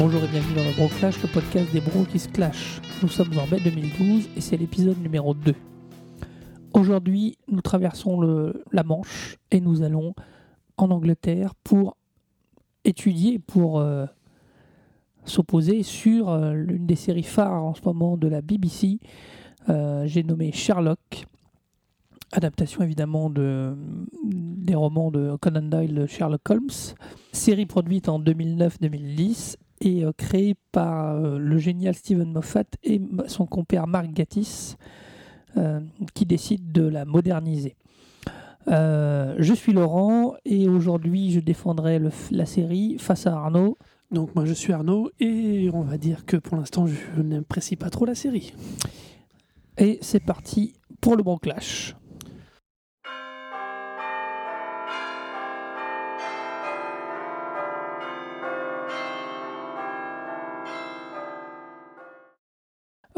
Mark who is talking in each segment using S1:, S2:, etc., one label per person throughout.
S1: Bonjour et bienvenue dans le Bro Clash, le podcast des bros qui se clashent. Nous sommes en mai 2012 et c'est l'épisode numéro 2. Aujourd'hui, nous traversons la Manche et nous allons en Angleterre pour étudier, pour euh, s'opposer sur euh, l'une des séries phares en ce moment de la BBC. Euh, J'ai nommé Sherlock, adaptation évidemment de, des romans de Conan Doyle, de Sherlock Holmes. Série produite en 2009-2010 et euh, créée par euh, le génial Steven Moffat et son compère Mark Gatiss, euh, qui décide de la moderniser. Je suis Laurent et aujourd'hui je défendrai le la série face à Arnaud.
S2: Donc moi je suis Arnaud et on va dire que pour l'instant je n'apprécie pas trop la série.
S1: Et c'est parti pour le bon clash.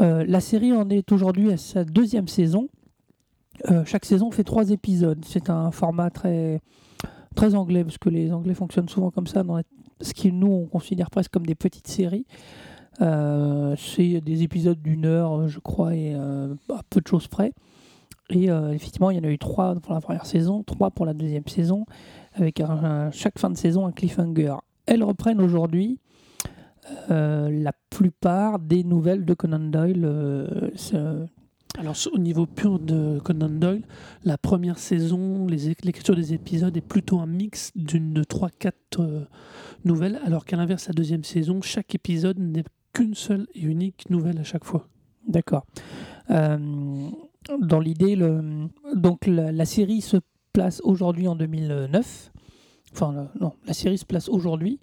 S1: La série en est aujourd'hui à sa deuxième saison. Euh, chaque saison fait trois épisodes. C'est un format très, très anglais, parce que les Anglais fonctionnent souvent comme ça, dans ce qui nous on considère presque comme des petites séries. Euh, c'est des épisodes d'une heure, je crois, et euh, à peu de choses près. Et euh, effectivement, il y en a eu trois pour la première saison, trois pour la deuxième saison, avec chaque fin de saison un cliffhanger. Elles reprennent aujourd'hui euh, la plupart des nouvelles de Conan Doyle. euh,
S2: Alors au niveau pur de Conan Doyle, la première saison, l'écriture des épisodes est plutôt un mix d'une de 3-4 nouvelles, alors qu'à l'inverse la deuxième saison, chaque épisode n'est qu'une seule et unique nouvelle à chaque fois.
S1: D'accord. Euh, dans l'idée, donc la, la série se place aujourd'hui en 2009. Enfin, non, la série se place aujourd'hui.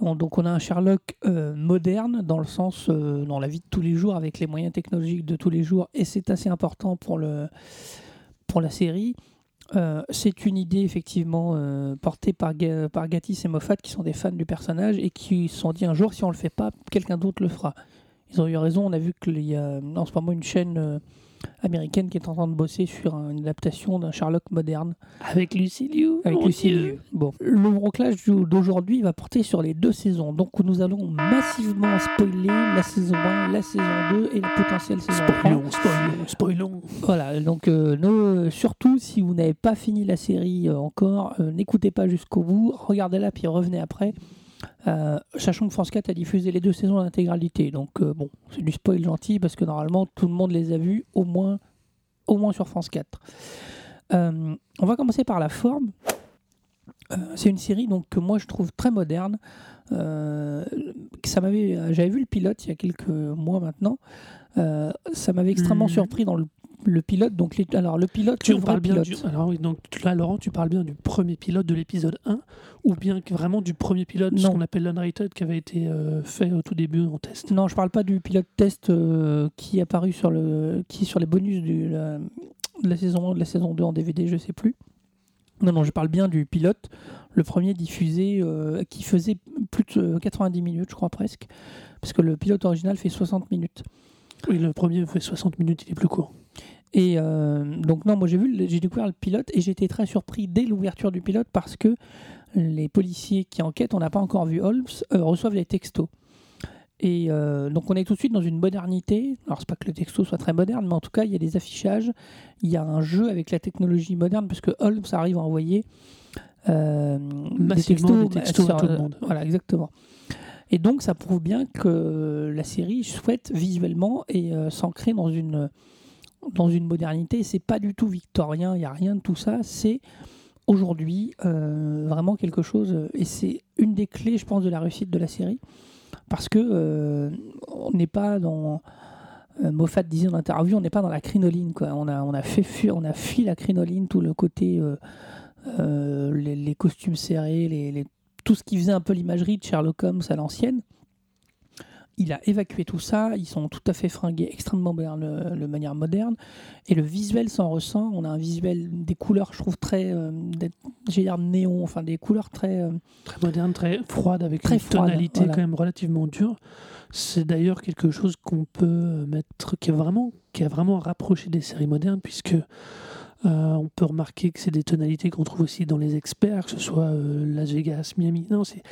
S1: On- donc on a un Sherlock euh, moderne dans le sens, euh, dans la vie de tous les jours, avec les moyens technologiques de tous les jours, et c'est assez important pour, le, pour la série. Euh, c'est une idée effectivement portée par, par Gatiss et Moffat qui sont des fans du personnage et qui se sont dit un jour si on le fait pas, quelqu'un d'autre le fera. Ils ont eu raison, on a vu qu'il y a en ce moment une chaîne américaine qui est en train de bosser sur une adaptation d'un Sherlock moderne
S2: Avec Lucy Liu.
S1: avec
S2: mon
S1: Lucy
S2: Dieu.
S1: Liu. Bon, le broclage d'aujourd'hui va porter sur les deux saisons. Donc nous allons massivement spoiler la saison 1, la saison 2 et la potentielle saison 3.
S2: Spoilons, spoilons, spoilons.
S1: Voilà, donc euh, surtout si vous n'avez pas fini la série euh, encore, euh, n'écoutez pas jusqu'au bout, regardez-la puis revenez après. Euh, sachant que France 4 a diffusé les deux saisons en intégralité, donc euh, bon, c'est du spoil gentil parce que normalement tout le monde les a vus au moins, au moins sur France 4. Euh, on va commencer par la forme. C'est une série donc que moi je trouve très moderne. Ça m'avait, j'avais vu le pilote il y a quelques mois maintenant. Ça m'avait extrêmement
S2: Mhm.
S1: surpris dans le, le pilote. Donc les- alors le pilote,
S2: Tu
S1: le
S2: on
S1: vrai
S2: parle bien
S1: pilote.
S2: du... Alors donc là, Laurent, tu parles bien du premier pilote de l'épisode 1 ou bien vraiment du premier pilote, ce qu'on appelle l'unrated, qui avait été euh, fait au tout début en test?
S1: Non, je parle pas du pilote test euh, qui est apparu sur le qui est sur les bonus du, la- de la saison 1 de la saison 2 en DVD, je sais plus. Non, non, je parle bien du pilote, le premier diffusé euh, qui faisait plus de 90 minutes, je crois presque, parce que le pilote original fait 60 minutes.
S2: Oui, le premier fait 60 minutes, il est plus court.
S1: Et euh, donc non, moi j'ai vu, j'ai découvert le pilote et j'étais très surpris dès l'ouverture du pilote parce que les policiers qui enquêtent, on n'a pas encore vu Holmes, euh, reçoivent les textos. Et euh, donc on est tout de suite dans une modernité. Alors c'est pas que le texto soit très moderne, mais en tout cas il y a des affichages, il y a un jeu avec la technologie moderne parce que Holmes arrive à envoyer
S2: des textos à
S1: sur,
S2: tout le monde.
S1: Voilà, exactement. Et donc ça prouve bien que la série souhaite visuellement et s'ancrer dans une dans une modernité. C'est pas du tout victorien, il n'y a rien de tout ça. C'est aujourd'hui euh, vraiment quelque chose. Et c'est une des clés, je pense, de la réussite de la série. Parce que euh, on n'est pas dans. euh, Moffat disait en interview, on n'est pas dans la crinoline. On, a, fait fuir, on a fui la crinoline, tout le côté. euh, euh, les, costumes serrés, tout ce qui faisait un peu l'imagerie de Sherlock Holmes à l'ancienne. Il a évacué tout ça, ils sont tout à fait fringués, extrêmement moderne, de manière moderne, et le visuel s'en ressent. On a un visuel, des couleurs, je trouve, très, euh, j'ai néon, enfin des couleurs très. euh,
S2: Très moderne, très froide, avec
S1: Très
S2: une
S1: froide,
S2: tonalité
S1: voilà.
S2: quand même relativement dure. C'est d'ailleurs quelque chose qu'on peut mettre, qui est vraiment, qui a vraiment rapproché des séries modernes, puisque Euh, on peut remarquer que c'est des tonalités qu'on trouve aussi dans les experts, que ce soit euh, Las Vegas, Miami. Non, c'est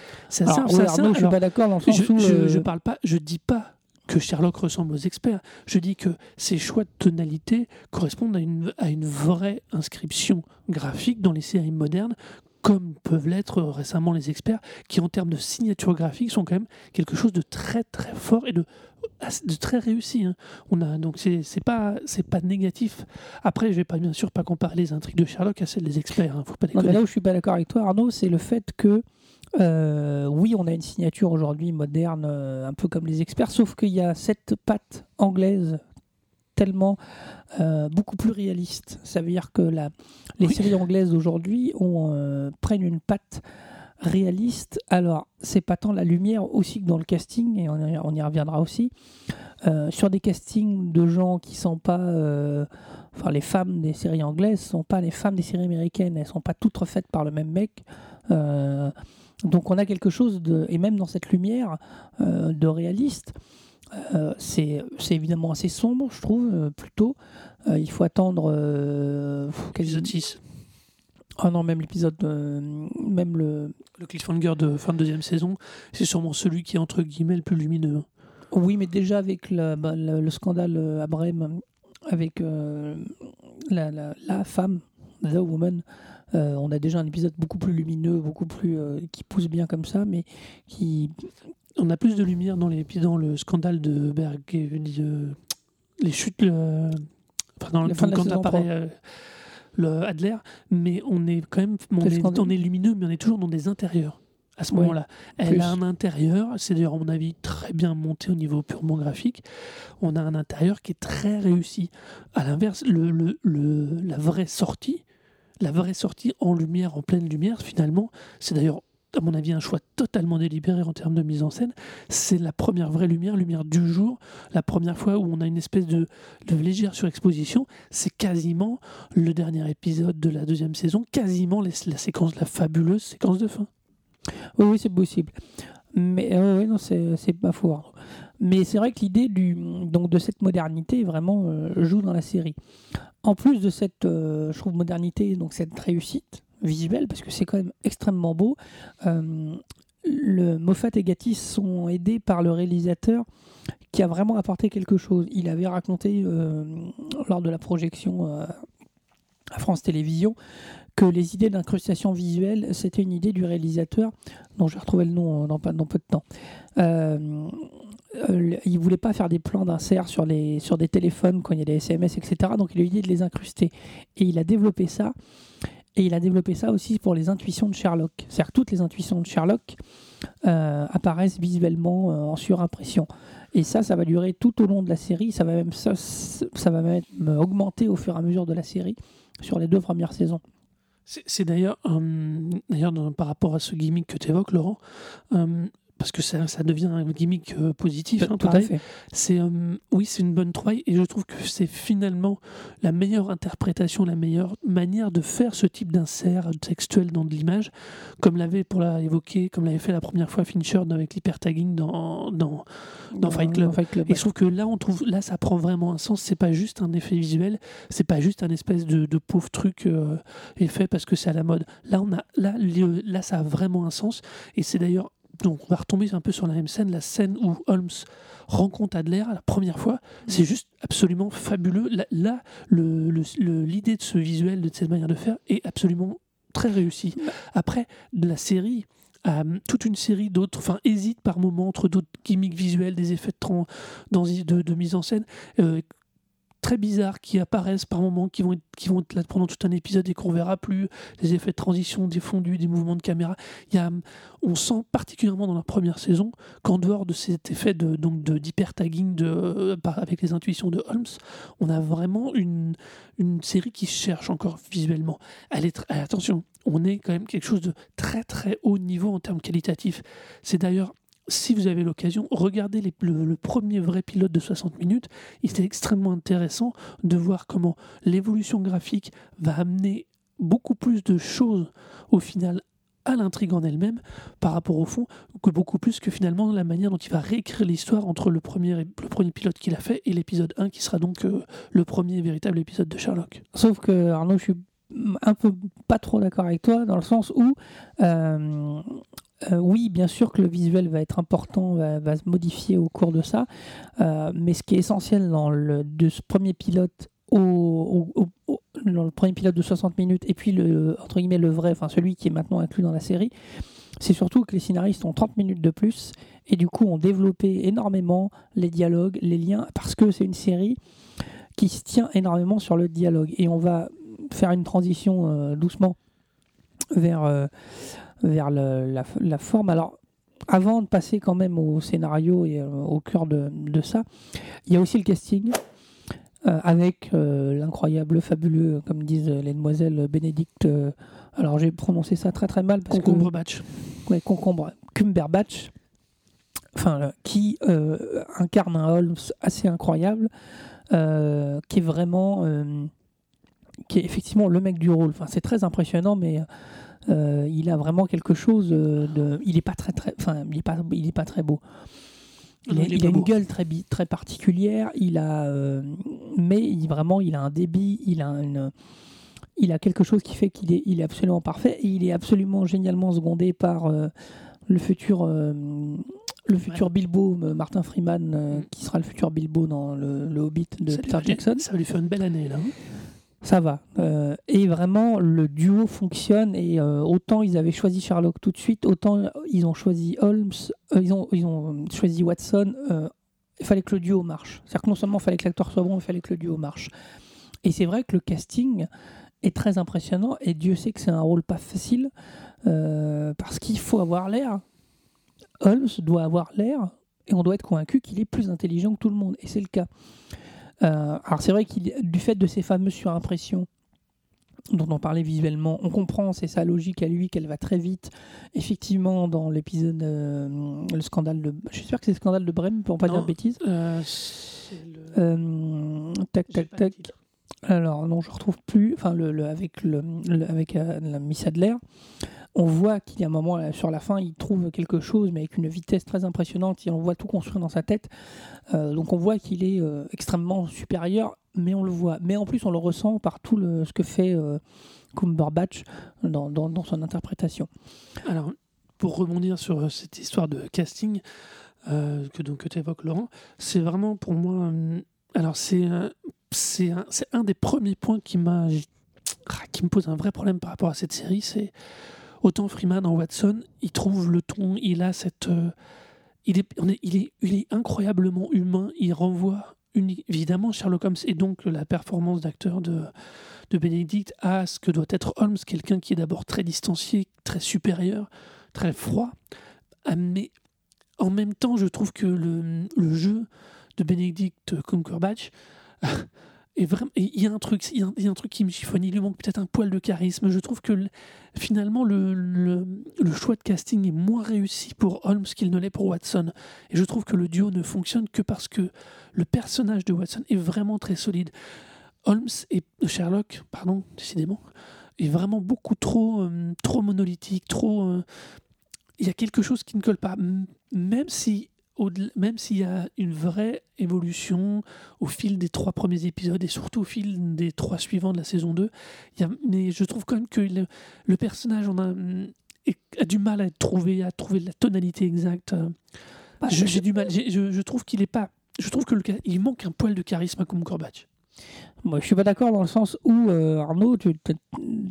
S1: Alors,
S2: simple,
S1: ouais,
S2: assez
S1: Arnaud, je suis pas d'accord dans le sens
S2: Je,
S1: où,
S2: je,
S1: euh,
S2: je parle pas, je dis pas que Sherlock ressemble aux experts. Je dis que ces choix de tonalité correspondent à une, à une vraie inscription graphique dans les séries modernes, comme peuvent l'être récemment les experts, qui en termes de signature graphique sont quand même quelque chose de très très fort et de, de très réussi. hein. On a donc c'est pas c'est pas négatif. Après, je vais pas bien sûr pas comparer les intrigues de Sherlock à celles des experts. hein. Faut pas
S1: Non,
S2: déconner.
S1: mais là où je suis pas d'accord avec toi, Arnaud, c'est le fait que euh, oui, on a une signature aujourd'hui moderne, euh, un peu comme les experts, sauf qu'il y a cette patte anglaise tellement euh, beaucoup plus réaliste. Ça veut dire que la, les
S2: Oui.
S1: séries anglaises d'aujourd'hui euh, prennent une patte réaliste. Alors, c'est pas tant la lumière aussi que dans le casting, et on y, on y reviendra aussi, euh, sur des castings de gens qui sont pas... Enfin, les femmes des séries anglaises sont pas les femmes des séries américaines. Elles sont pas toutes refaites par le même mec. Donc on a quelque chose de... Et même dans cette lumière de réaliste, euh, c'est c'est évidemment assez sombre, je trouve, euh, plutôt. Euh, il faut attendre... Euh, quel-
S2: Épisode 6.
S1: Ah non, même l'épisode... même le...
S2: Le cliffhanger de fin de deuxième saison, c'est sûrement celui qui est entre guillemets le plus lumineux.
S1: Oui, mais déjà avec la- bah, le, le scandale à Brême, avec la, la- la femme, The Woman, euh, on a déjà un épisode beaucoup plus lumineux, beaucoup plus euh, qui pousse bien comme ça, mais qui
S2: On a plus de lumière dans, les, dans le scandale de Berg et de- les chutes, le- enfin, dans, quand apparaît
S1: 3.
S2: euh, le Adler, mais on est quand même, on est,
S1: scandale.
S2: on est lumineux, mais on est toujours dans des intérieurs. À ce moment-là, elle
S1: plus.
S2: a un intérieur, c'est d'ailleurs à mon avis très bien monté au niveau purement graphique. On a un intérieur qui est très réussi. À l'inverse, le- la vraie sortie, la vraie sortie en lumière, en pleine lumière, finalement, c'est d'ailleurs à mon avis un choix totalement délibéré en termes de mise en scène. C'est la première vraie lumière, lumière du jour, la première fois où on a une espèce de, légère surexposition. C'est quasiment le dernier épisode de la deuxième saison, quasiment la séquence, la fabuleuse séquence de fin.
S1: Oui, oui, c'est possible. Mais euh, non, c'est pas faux. Arnaud. Mais c'est vrai que l'idée de cette modernité vraiment euh, joue dans la série. En plus de cette, euh, je trouve modernité, donc cette réussite visuelle, parce que c'est quand même extrêmement beau. euh, le Moffat et Gatiss sont aidés par le réalisateur qui a vraiment apporté quelque chose. Il avait raconté euh, lors de la projection euh, à France Télévisions que les idées d'incrustation visuelle, c'était une idée du réalisateur, dont je vais retrouver le nom dans, peu de temps. Euh, il voulait pas faire des plans d'insert sur, sur des téléphones quand il y a des SMS, etc. Donc il a eu l'idée de les incruster. Et il a développé ça. Et il a développé ça aussi pour les intuitions de Sherlock. C'est-à-dire que toutes les intuitions de Sherlock euh, apparaissent visuellement euh, en surimpression. Et ça, ça va durer tout au long de la série. Ça va même, ça, va même augmenter au fur et à mesure de la série sur les deux premières saisons.
S2: C'est d'ailleurs, euh, par rapport à ce gimmick que tu évoques, Laurent, parce que ça, ça devient un gimmick euh, positif, hein,
S1: Tout à fait.
S2: C'est euh, oui, c'est une bonne trouvaille et je trouve que c'est finalement la meilleure interprétation, la meilleure manière de faire ce type d'insert textuel dans de l'image, comme l'avait pour la évoquer, comme l'avait fait la première fois Fincher avec l'hypertagging dans, dans Dans Fight Club.
S1: Fight Club,
S2: et je trouve que là, on trouve, là, ça prend vraiment un sens. C'est pas juste un effet visuel, c'est pas juste un espèce de, de pauvre truc euh, effet parce que c'est à la mode. Là, on a, là, là, ça a vraiment un sens. Et c'est d'ailleurs, donc, on va retomber un peu sur la même scène, la scène où Holmes rencontre Adler la première fois. C'est juste absolument fabuleux. Là, l'idée de ce visuel, de cette manière de faire, est absolument très réussie. Après, de la série. à toute une série d'autres, enfin hésite par moments entre d'autres gimmicks visuels, des effets de, tran- dans- de, de mise en scène euh, très bizarres qui apparaissent par moments, qui vont être, qui vont là pendant tout un épisode et qu'on verra plus, des effets de transition, des fondus, des mouvements de caméra. Y a, on sent particulièrement dans la première saison qu'en dehors de cet effet de donc de d'hyper-tagging de, euh, avec les intuitions de Holmes, on a vraiment une, une série qui cherche encore visuellement. Eh, attention, on est quand même quelque chose de très très haut niveau en termes qualitatifs. C'est d'ailleurs si vous avez l'occasion, regardez le, premier vrai pilote de 60 minutes. Il était extrêmement intéressant de voir comment l'évolution graphique va amener beaucoup plus de choses au final à l'intrigue en elle-même par rapport au fond, que beaucoup plus que finalement la manière dont il va réécrire l'histoire entre le premier, le premier pilote qu'il a fait et l'épisode 1 qui sera donc euh, le premier véritable épisode de Sherlock.
S1: Sauf que Arnaud, je suis un peu pas trop d'accord avec toi dans le sens où euh, euh, oui, bien sûr que le visuel va être important, va, se modifier au cours de ça, mais ce qui est essentiel dans le, de ce premier pilote au, dans le premier pilote de 60 minutes et puis le, entre guillemets, le vrai, enfin celui qui est maintenant inclus dans la série, c'est surtout que les scénaristes ont 30 minutes de plus et du coup ont développé énormément les dialogues, les liens, parce que c'est une série qui se tient énormément sur le dialogue. Et on va faire une transition euh, doucement vers, euh, vers la, la, forme. Alors, avant de passer quand même au scénario et euh, au cœur de, de, ça, il y a aussi le casting. Euh, avec euh, l'incroyable, fabuleux, comme disent les demoiselles, Bénédicte. Euh, alors j'ai prononcé ça très très mal.
S2: Parce concombre Batch.
S1: Ouais, concombre. Cumberbatch. Enfin, qui incarne un Holmes assez incroyable, qui est vraiment. qui est effectivement le mec du rôle. Enfin, c'est très impressionnant, mais. Il a vraiment quelque chose de. Il n'est pas très très. Enfin, il est pas. Il est pas très beau. Il, a, une gueule très, très particulière, il a, euh, mais il, vraiment il a un débit, il a, une, il a quelque chose qui fait qu'il est, il est absolument parfait et il est absolument génialement secondé par euh, le futur, euh, le futur Bilbo, Martin Freeman, mm. qui sera le futur Bilbo dans le, le Hobbit de Peter Jackson.
S2: Ça lui faire une belle année là. Hein
S1: ça va. Euh, et vraiment, le duo fonctionne. Et euh, autant ils avaient choisi Sherlock tout de suite, autant ils ont choisi Holmes, euh, ils, ont, ils ont choisi Watson. il fallait que le duo marche. C'est-à-dire que non seulement il fallait que l'acteur soit bon, il fallait que le duo marche. Et c'est vrai que le casting est très impressionnant. Et Dieu sait que c'est un rôle pas facile parce qu'il faut avoir l'air. Holmes doit avoir l'air et on doit être convaincu qu'il est plus intelligent que tout le monde. Et c'est le cas. Euh, alors c'est vrai qu'il du fait de ces fameuses surimpressions dont on parlait visuellement, on comprend, c'est sa logique à lui, qu'elle va très vite. Effectivement, dans l'épisode, euh, le scandale de. J'espère que c'est le scandale de Brême, pour ne pas dire de bêtises.
S2: Euh,
S1: tac, tac, tac. Alors, non, je ne retrouve plus. Enfin, le, avec, le, avec la Miss Adler on voit qu'il y a un moment sur la fin, il trouve quelque chose, mais avec une vitesse très impressionnante, et on voit tout construire dans sa tête. Euh, donc on voit qu'il est euh, extrêmement supérieur, mais on le voit. Mais en plus, on le ressent par tout le, ce que fait euh, Cumberbatch dans, dans, son interprétation.
S2: Alors, pour rebondir sur cette histoire de casting que, donc, tu évoques, Laurent, c'est vraiment pour moi. alors, c'est c'est un, un, des premiers points qui qui me pose un vrai problème par rapport à cette série, c'est Autant Freeman en Watson, il trouve le ton, il a cette. Euh, il, est, incroyablement humain, il renvoie évidemment Sherlock Holmes et donc la performance d'acteur de, de Benedict à ce que doit être Holmes, quelqu'un qui est d'abord très distancié, très supérieur, très froid. Ah, mais en même temps, je trouve que le, le jeu de Benedict Cumberbatch et il y a un truc, il y, a un truc qui me chiffonne. Il lui manque peut-être un poil de charisme. Je trouve que finalement le, choix de casting est moins réussi pour Holmes qu'il ne l'est pour Watson. Et je trouve que le duo ne fonctionne que parce que le personnage de Watson est vraiment très solide. Holmes et Sherlock, pardon, décidément, est vraiment beaucoup trop, euh, trop monolithique. Euh, il y a quelque chose qui ne colle pas. Même si même s'il y a une vraie évolution au fil des trois premiers épisodes et surtout au fil des trois suivants de la saison 2, il y a, mais je trouve quand même que le, personnage on a, a, du mal à trouver, à trouver la tonalité exacte. Bah, j'ai du mal. Je, je, trouve qu'il est pas. Je trouve que le, il manque un poil de charisme comme Corbach.
S1: Moi, je suis pas d'accord dans le sens où euh, Arnaud,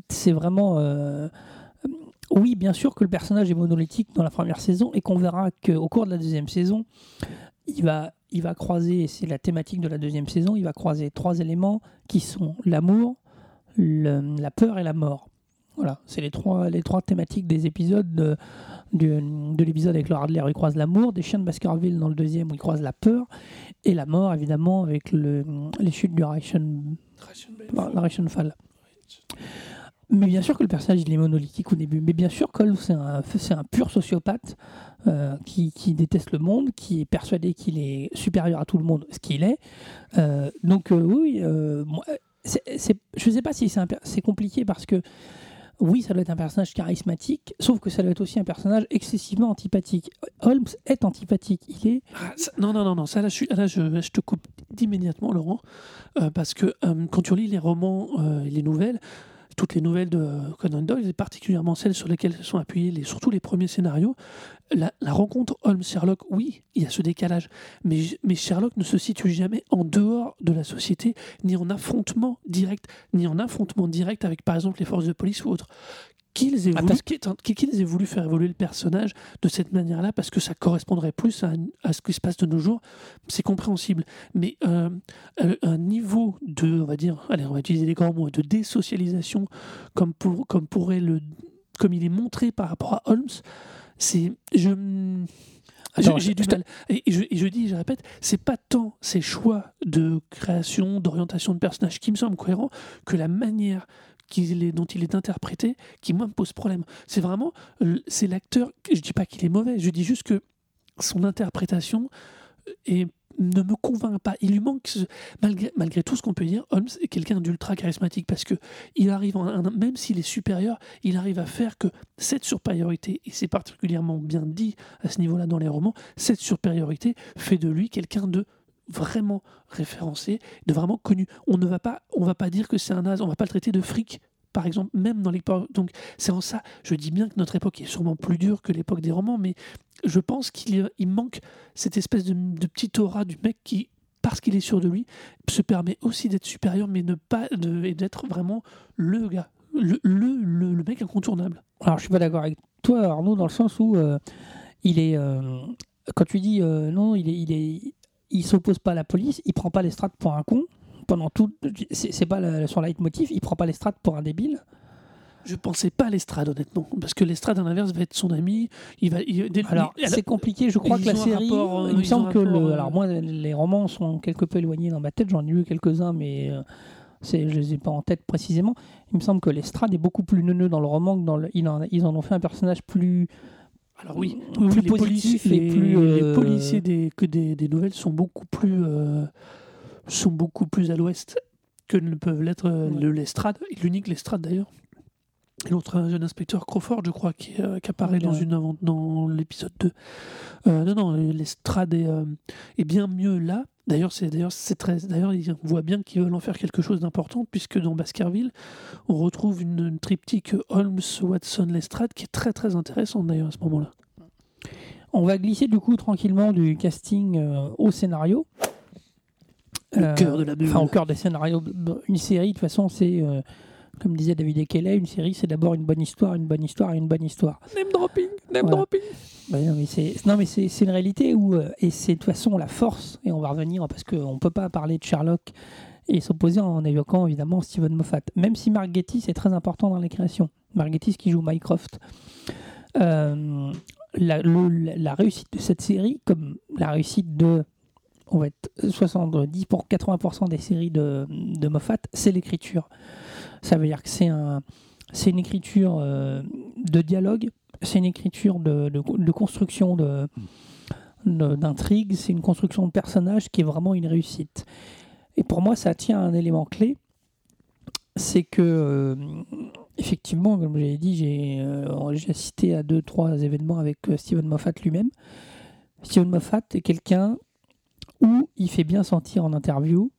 S1: c'est vraiment. Euh, oui, bien sûr que le personnage est monolithique dans la première saison et qu'on verra qu'au cours de la deuxième saison, il va, il va croiser, c'est la thématique de la deuxième saison, il va croiser trois éléments qui sont l'amour, la peur et la mort. Voilà, c'est les trois, les trois thématiques des épisodes de, de, l'épisode avec Laura Adler où il croise l'amour, des chiens de Baskerville dans le deuxième où il croise la peur, et la mort évidemment avec le, les chutes du Ration, Fall. Mais bien sûr que le personnage il est monolithique au début. Mais bien sûr, Cole, c'est un, pur sociopathe euh, qui, déteste le monde, qui est persuadé qu'il est supérieur à tout le monde, ce qu'il est. Euh, donc, euh, oui, je ne sais pas si c'est compliqué parce que oui, ça doit être un personnage charismatique, sauf que ça doit être aussi un personnage excessivement antipathique. Holmes est antipathique. Il est.
S2: Ah, non, non, non, non, ça là, je, je, te coupe immédiatement, Laurent, parce que quand tu lis les romans et les nouvelles, toutes les nouvelles de Conan Doyle, et particulièrement celles sur lesquelles sont appuyés les, surtout les premiers scénarios, la, la rencontre Holmes-Sherlock, oui, il y a ce décalage, mais, mais Sherlock ne se situe jamais en dehors de la société, ni en affrontement direct, ni en affrontement direct avec, par exemple, les forces de police ou autres. Qu'ils aient,
S1: Ah,
S2: voulu, aient voulu faire évoluer le personnage de cette manière-là, parce que ça correspondrait plus à, à ce qui se passe de nos jours, c'est compréhensible. Mais euh, euh, un niveau de, on va dire, allez, on va utiliser les grands mots, de désocialisation, comme, pour, comme, pourrait le, comme il est montré par rapport à Holmes, c'est. Je, j'ai du mal. Et je, et je dis, je répète, c'est pas tant ces choix de création, d'orientation de personnage qui me semblent cohérents que la manière dont il est interprété qui, moi, me pose problème. C'est vraiment. C'est l'acteur. Je dis pas qu'il est mauvais, je dis juste que son interprétation est ne me convainc pas. Il lui manque, malgré, tout ce qu'on peut dire, Holmes est quelqu'un d'ultra charismatique parce que il arrive, même s'il est supérieur, il arrive à faire que cette supériorité, et c'est particulièrement bien dit à ce niveau-là dans les romans, cette supériorité fait de lui quelqu'un de vraiment référencé, de vraiment connu. On ne va pas, on va pas dire que c'est un as, on va pas le traiter de fric. Par exemple, même dans l'époque. Donc, c'est en ça, je dis bien que notre époque est sûrement plus dure que l'époque des romans, mais je pense qu'il il manque cette espèce de, de petite aura du mec qui, parce qu'il est sûr de lui, se permet aussi d'être supérieur, mais ne pas de, d'être vraiment le gars, le, le, le, mec incontournable.
S1: Alors, je suis pas d'accord avec toi, Arnaud, dans le sens où euh, il est. euh, quand tu dis euh, non, il est, il s'oppose pas à la police, il prend pas l'estrade pour un con. Pendant tout, c'est pas la- son leitmotiv, il prend pas l'estrade pour un débile.
S2: Je pensais pas à l'estrade, honnêtement, parce que l'estrade, à l'inverse, va être son ami. Il va, il-
S1: Alors,
S2: il-
S1: c'est compliqué. Je crois que la série.
S2: rapport, euh,
S1: il me semble que le.
S2: rapport, euh,
S1: Alors, moi, les romans sont quelque peu éloignés dans ma tête. J'en ai lu quelques-uns, mais euh, c'est, je les ai pas en tête précisément. Il me semble que l'estrade est beaucoup plus neuneux dans le roman que dans le. Ils en, ils en ont fait un personnage plus.
S2: Alors oui, les,
S1: positif
S2: policiers,
S1: et
S2: les-
S1: plus,
S2: les
S1: euh,
S2: policiers des, que des, des nouvelles sont beaucoup plus euh, sont beaucoup plus à l'ouest que ne peuvent l'être euh,
S1: Ouais.
S2: le Lestrade, l'unique Lestrade d'ailleurs. Et l'autre un jeune inspecteur Crawford, je crois, qui, euh, qui apparaît
S1: Ouais.
S2: dans, une, dans l'épisode 2. Euh, non, non, Lestrade est, est bien mieux là. D'ailleurs, c'est d'ailleurs c'est très d'ailleurs on voit bien qu'ils veulent en faire quelque chose d'important puisque dans Baskerville, on retrouve une, une triptyque Holmes, Watson, Lestrade qui est très très intéressante d'ailleurs à ce moment-là.
S1: On va glisser du coup tranquillement du casting euh, au scénario. Euh,
S2: cœur de la meule.
S1: Enfin, au cœur des scénarios. Une série, de toute façon, c'est. euh, comme disait David Ekeley, une série, c'est d'abord une bonne histoire, une bonne histoire et une bonne histoire.
S2: Name dropping, name
S1: Voilà.
S2: dropping.
S1: Bah non, mais c'est non, mais c'est c'est une réalité où euh, et c'est de toute façon la force. Et on va revenir parce qu'on peut pas parler de Sherlock et s'opposer en évoquant évidemment Steven Moffat. Même si Mark Gatiss est très important dans les créations. Mark Gatiss qui joue Mycroft. Euh, la, le- la réussite de cette série, comme la réussite de on va être 70 pour 80% des séries de, de Moffat, c'est l'écriture. Ça veut dire que c'est un, une écriture euh, de dialogue, c'est une écriture de, de, construction de, d'intrigue, c'est une construction de personnage qui est vraiment une réussite. Et pour moi, ça tient à un élément clé, c'est que euh, effectivement, comme j'ai dit, j'ai, euh, j'ai assisté à deux, trois événements avec euh, Steven Moffat lui-même. Steven Moffat est quelqu'un où il fait bien sentir en interview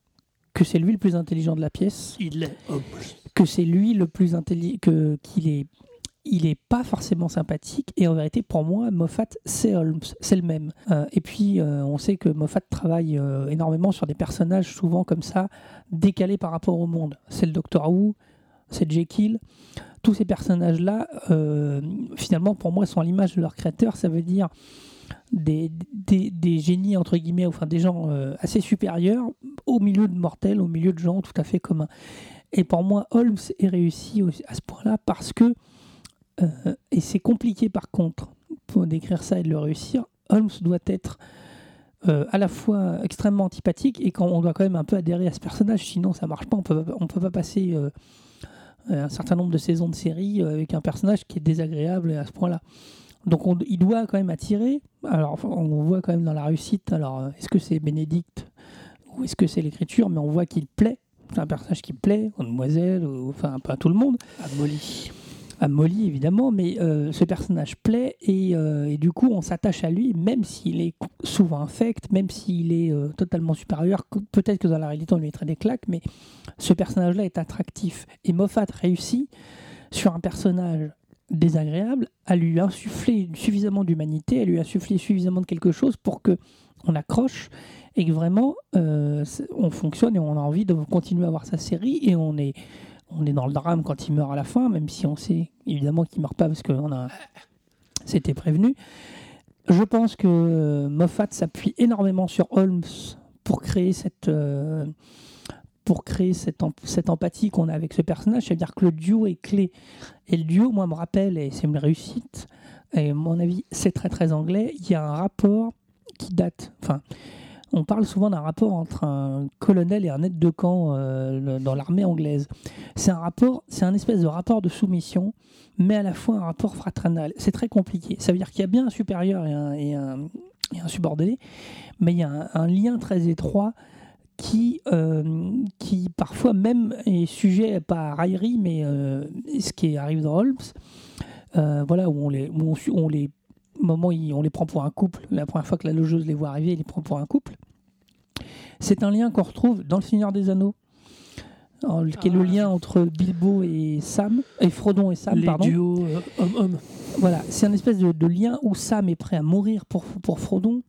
S1: que c'est lui le plus intelligent de la pièce,
S2: Il est Holmes.
S1: que c'est lui le plus intelligent, que qu'il est, il est pas forcément sympathique. Et en vérité, pour moi, Moffat c'est Holmes, c'est le même. Euh, et puis, euh, on sait que Moffat travaille euh, énormément sur des personnages souvent comme ça, décalés par rapport au monde. C'est le Docteur Who, c'est Jekyll. Tous ces personnages-là, finalement, pour moi, sont à l'image de leur créateur. Ça veut dire des, des, génies, entre guillemets, enfin des gens euh, assez supérieurs au milieu de mortels, au milieu de gens tout à fait communs. Et pour moi, Holmes est réussi à ce point-là parce que, euh, et c'est compliqué par contre pour décrire ça et de le réussir, Holmes doit être euh, à la fois extrêmement antipathique et quand on doit quand même un peu adhérer à ce personnage, sinon ça marche pas, on peut, on peut pas passer un certain nombre de saisons de série avec un personnage qui est désagréable à ce point-là. Donc on- il doit quand même attirer. Alors on voit quand même dans la réussite. Alors euh, est-ce que c'est Bénédicte ou est-ce que c'est l'écriture Mais on voit qu'il plaît. C'est un personnage qui plaît, aux demoiselles, ou- enfin pas à tout le monde.
S2: À Molly.
S1: à Molly évidemment, mais euh, ce personnage plaît et, euh, et du coup on s'attache à lui, même s'il est souvent infect, même s'il est euh, totalement supérieur. Peut-être que dans la réalité on lui mettrait des claques, mais ce personnage-là est attractif. Et Moffat réussit sur un personnage désagréable à lui insuffler suffisamment d'humanité, à lui insuffler suffisamment de quelque chose pour que on accroche et que vraiment euh, on fonctionne et on a envie de continuer à voir sa série et on est on est dans le drame quand il meurt à la fin, même si on sait évidemment qu'il meurt pas parce que on a c'était prévenu. Je pense que euh, Moffat s'appuie énormément sur Holmes pour créer cette euh, pour créer cette, cette empathie qu'on a avec ce personnage, c'est-à-dire que le duo est clé. Et le duo, moi, me rappelle, et c'est une réussite, et à mon avis, c'est très très anglais, il y a un rapport qui date. Enfin, on parle souvent d'un rapport entre un colonel et un aide de camp euh, dans l'armée anglaise. C'est un rapport, c'est un espèce de rapport de soumission, mais à la fois un rapport fraternal. C'est très compliqué. Ça veut dire qu'il y a bien un supérieur et un, et un, et un subordonné, mais il y a un lien très étroit qui, euh, qui parfois même est sujet, pas à raillerie, mais euh, ce qui arrive dans Holmes, euh, voilà, où on les, où on, les moment on les prend pour un couple, la première fois que la logeuse les voit arriver, il les prend pour un couple. C'est un lien qu'on retrouve dans Le Seigneur des Anneaux, qui est le
S2: Ah.
S1: lien entre Bilbo et Sam, et Frodon et Sam,
S2: les
S1: pardon.
S2: duos homme-homme.
S1: Voilà, c'est un espèce de, de lien où Sam est prêt à mourir pour, pour Frodon.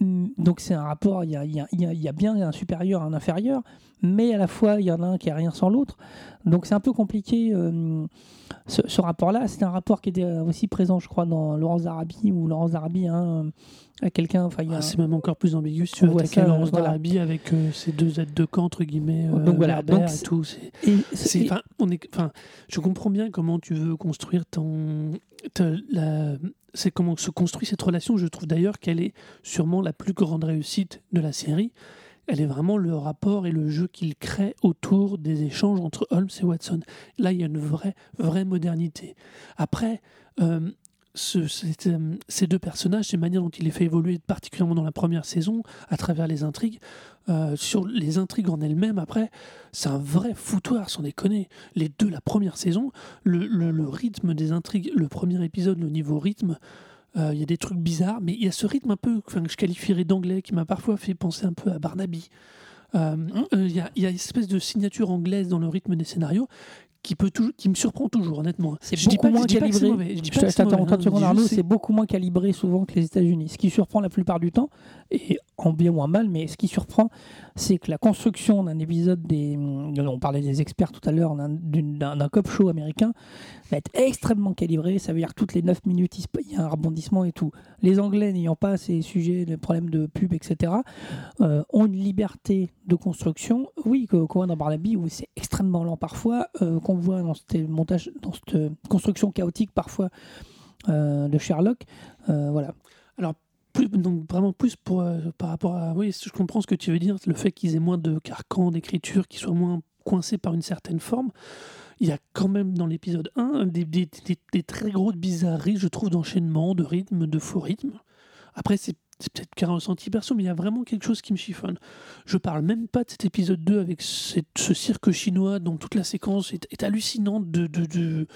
S1: Mm, Donc c'est un rapport, il y a, y y bien un supérieur, un inférieur, mais à la fois il y en a un qui a rien sans l'autre. Donc c'est un peu compliqué euh, ce, ce rapport-là. C'est un rapport qui était aussi présent, je crois, dans Laurence d'Arabie, où Laurence d'Arabie hein, quelqu'un. Enfin, il y a
S2: Ah, c'est même encore plus ambigu si tu attaquer
S1: ça,
S2: Laurence
S1: voilà.
S2: d'Arabie avec euh, ses deux aides de camp, entre guillemets, euh,
S1: Donc voilà, donc
S2: et tout. c'est- on est, enfin, je comprends bien comment tu veux construire ton, ta- la- c'est comment se construit cette relation. Je trouve d'ailleurs qu'elle est sûrement la plus grande réussite de la série. Elle est vraiment le rapport et le jeu qu'il crée autour des échanges entre Holmes et Watson. Là, il y a une vraie, vraie modernité. Après, euh, ce- cette, euh, ces deux personnages, ces manières dont il les fait évoluer, particulièrement dans la première saison, à travers les intrigues, euh, sur les intrigues en elles-mêmes, après, c'est un vrai foutoir, sans déconner. Les deux, la première saison, le, le- le rythme des intrigues, le premier épisode, le niveau rythme, euh, il y a des trucs bizarres, mais il y a ce rythme un peu que je qualifierais d'anglais qui m'a parfois fait penser un peu à Barnaby. Euh, euh, y, a, il y a une espèce de signature anglaise dans le rythme des scénarios qui, peut toujours, qui me surprend toujours, honnêtement.
S1: C'est
S2: Je dis pas
S1: moins
S2: je dis pas que c'est
S1: calibré.
S2: je
S1: t'attends
S2: mauvais,
S1: 30 secondes, Arnaud, c'est beaucoup moins calibré souvent que les États-Unis. Ce qui surprend la plupart du temps, et en bien ou en mal, mais ce qui surprend, c'est que la construction d'un épisode des. On parlait des experts tout à l'heure, d'un- cop show américain, va être extrêmement calibré. Ça veut dire que toutes les 9 minutes, il y a un rebondissement et tout. Les Anglais n'ayant pas ces sujets, les problèmes de pub, etc., euh, ont une liberté de construction, oui, voit dans Barnaby, où c'est extrêmement lent parfois, euh, qu'on voit dans cette construction chaotique parfois euh, de Sherlock. Euh, voilà.
S2: Donc vraiment plus euh, par rapport à. Oui, je comprends ce que tu veux dire, le fait qu'ils aient moins de carcans d'écriture, qu'ils soient moins coincés par une certaine forme. Il y a quand même dans l'épisode 1 des, très grosses bizarreries, je trouve, d'enchaînement, de rythme, de faux rythme. Après, c'est peut-être qu'un ressenti perso, mais il y a vraiment quelque chose qui me chiffonne. Je parle même pas de cet épisode 2 avec ce cirque chinois dont toute la séquence est, est hallucinante de,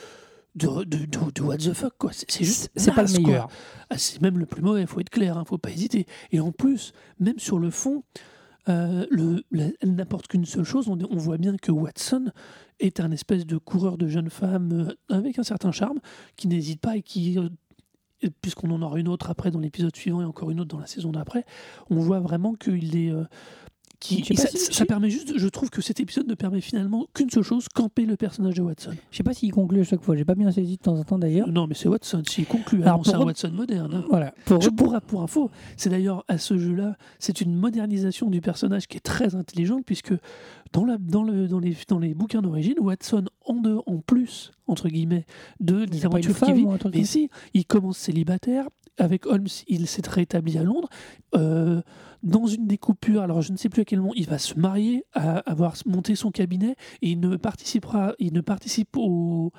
S2: de, de, de- de what the fuck, quoi. C'est juste.
S1: C'est pas le meilleur.
S2: Ah, c'est même le plus mauvais, il faut être clair, il faut pas hésiter. Et en plus, même sur le fond, euh, le, la- elle n'apporte qu'une seule chose, on, on voit bien que Watson est un espèce de coureur de jeune femme euh, avec un certain charme, qui n'hésite pas et qui, euh, puisqu'on en aura une autre après dans l'épisode suivant et encore une autre dans la saison d'après, on voit vraiment qu'il est... qui, ça,
S1: si-
S2: permet juste, je trouve que cet épisode ne permet finalement qu'une seule chose, camper le personnage de Watson.
S1: Je sais pas s'il conclut à chaque fois. J'ai pas bien saisi de temps en temps d'ailleurs.
S2: Non, mais c'est Watson, s'il conclut,
S1: Alors,
S2: alors c'est un
S1: re-
S2: Watson moderne. hein.
S1: Voilà. Pour
S2: Je pour, pour info, c'est d'ailleurs à ce jeu-là, c'est une modernisation du personnage qui est très intelligente puisque dans, la, dans, le, dans, les, dans les bouquins d'origine, Watson, en, de, en plus, entre guillemets, de qu'il
S1: femme
S2: vit, mais si, il commence célibataire. Avec Holmes, il s'est rétabli à Londres. Euh, dans une des coupures, alors je ne sais plus à quel moment, il va se marier, à avoir monté son cabinet et il ne participera, il ne participe aux,